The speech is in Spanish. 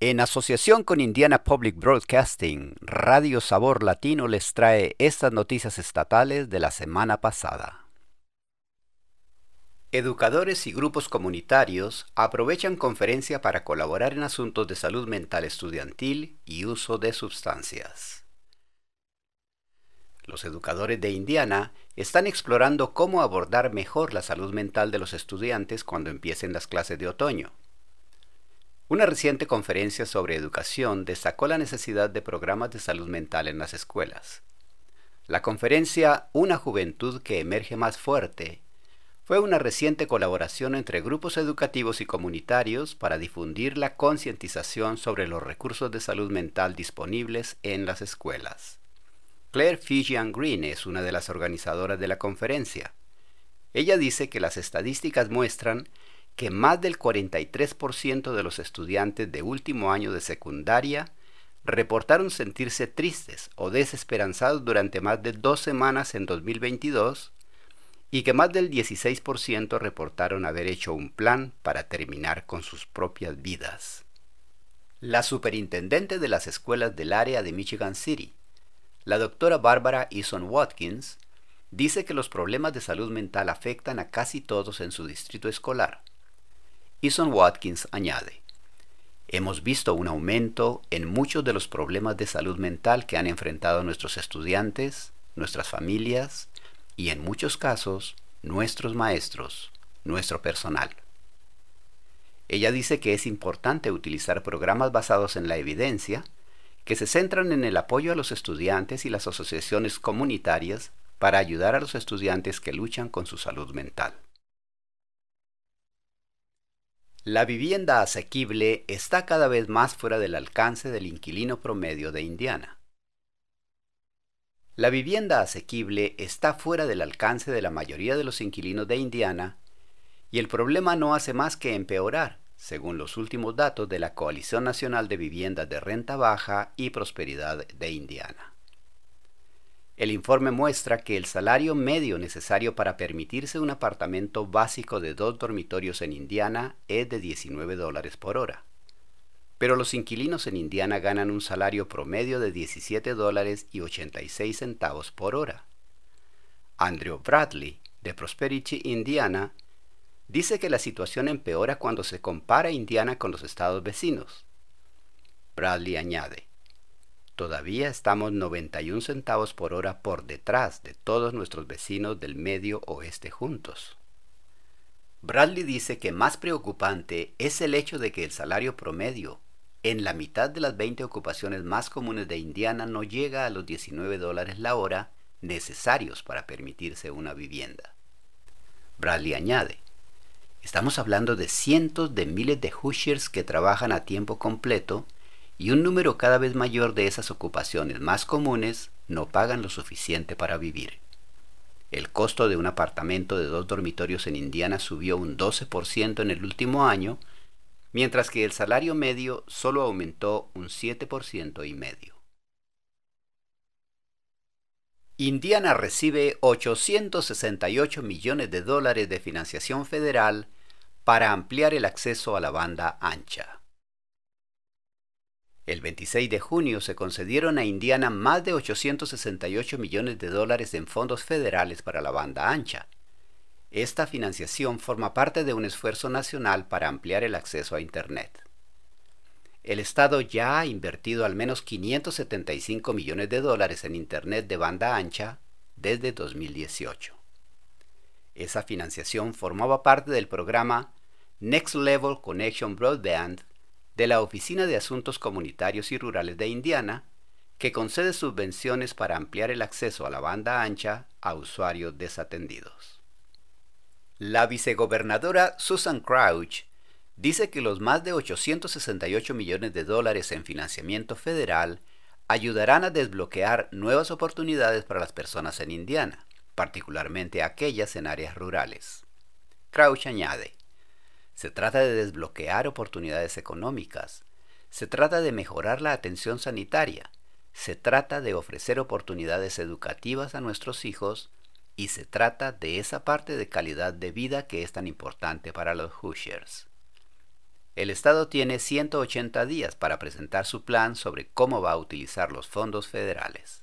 En asociación con Indiana Public Broadcasting, Radio Sabor Latino les trae estas noticias estatales de la semana pasada. Educadores y grupos comunitarios aprovechan conferencia para colaborar en asuntos de salud mental estudiantil y uso de sustancias. Los educadores de Indiana están explorando cómo abordar mejor la salud mental de los estudiantes cuando empiecen las clases de otoño. Una reciente conferencia sobre educación destacó la necesidad de programas de salud mental en las escuelas. La conferencia Una juventud que emerge más fuerte fue una reciente colaboración entre grupos educativos y comunitarios para difundir la concientización sobre los recursos de salud mental disponibles en las escuelas. Claire Fijian Green es una de las organizadoras de la conferencia. Ella dice que las estadísticas muestran que más del 43% de los estudiantes de último año de secundaria reportaron sentirse tristes o desesperanzados durante más de dos semanas en 2022 y que más del 16% reportaron haber hecho un plan para terminar con sus propias vidas. La superintendente de las escuelas del área de Michigan City, la doctora Barbara Eason Watkins, dice que los problemas de salud mental afectan a casi todos en su distrito escolar. Eason Watkins añade, Hemos visto un aumento en muchos de los problemas de salud mental que han enfrentado nuestros estudiantes, nuestras familias, y en muchos casos nuestros maestros, nuestro personal. Ella dice que es importante utilizar programas basados en la evidencia que se centran en el apoyo a los estudiantes y las asociaciones comunitarias para ayudar a los estudiantes que luchan con su salud mental. La vivienda asequible está cada vez más fuera del alcance del inquilino promedio de Indiana. La vivienda asequible está fuera del alcance de la mayoría de los inquilinos de Indiana y el problema no hace más que empeorar, según los últimos datos de la Coalición Nacional de Viviendas de Renta Baja y Prosperidad de Indiana. El informe muestra que el salario medio necesario para permitirse un apartamento básico de dos dormitorios en Indiana es de 19 dólares por hora pero los inquilinos en Indiana ganan un salario promedio de 17 dólares y 86 centavos por hora. Andrew Bradley, de Prosperity, Indiana, dice que la situación empeora cuando se compara Indiana con los estados vecinos. Bradley añade, todavía estamos 91 centavos por hora por detrás de todos nuestros vecinos del medio oeste juntos. Bradley dice que más preocupante es el hecho de que el salario promedio en la mitad de las 20 ocupaciones más comunes de Indiana no llega a los 19 dólares la hora necesarios para permitirse una vivienda. Bradley añade, estamos hablando de cientos de miles de Hoosiers que trabajan a tiempo completo y un número cada vez mayor de esas ocupaciones más comunes no pagan lo suficiente para vivir. El costo de un apartamento de dos dormitorios en Indiana subió un 12% en el último año mientras que el salario medio solo aumentó un 7% y medio. Indiana recibe 868 millones de dólares de financiación federal para ampliar el acceso a la banda ancha. El 26 de junio se concedieron a Indiana más de 868 millones de dólares en fondos federales para la banda ancha, esta financiación forma parte de un esfuerzo nacional para ampliar el acceso a Internet. El Estado ya ha invertido al menos 575 millones de dólares en Internet de banda ancha desde 2018. Esa financiación formaba parte del programa Next Level Connection Broadband de la Oficina de Asuntos Comunitarios y Rurales de Indiana, que concede subvenciones para ampliar el acceso a la banda ancha a usuarios desatendidos. La vicegobernadora Susan Crouch dice que los más de 868 millones de dólares en financiamiento federal ayudarán a desbloquear nuevas oportunidades para las personas en Indiana, particularmente aquellas en áreas rurales. Crouch añade, se trata de desbloquear oportunidades económicas, se trata de mejorar la atención sanitaria, se trata de ofrecer oportunidades educativas a nuestros hijos y se trata de esa parte de calidad de vida que es tan importante para los Hoosiers. el Estado tiene 180 días para presentar su plan sobre cómo va a utilizar los fondos federales.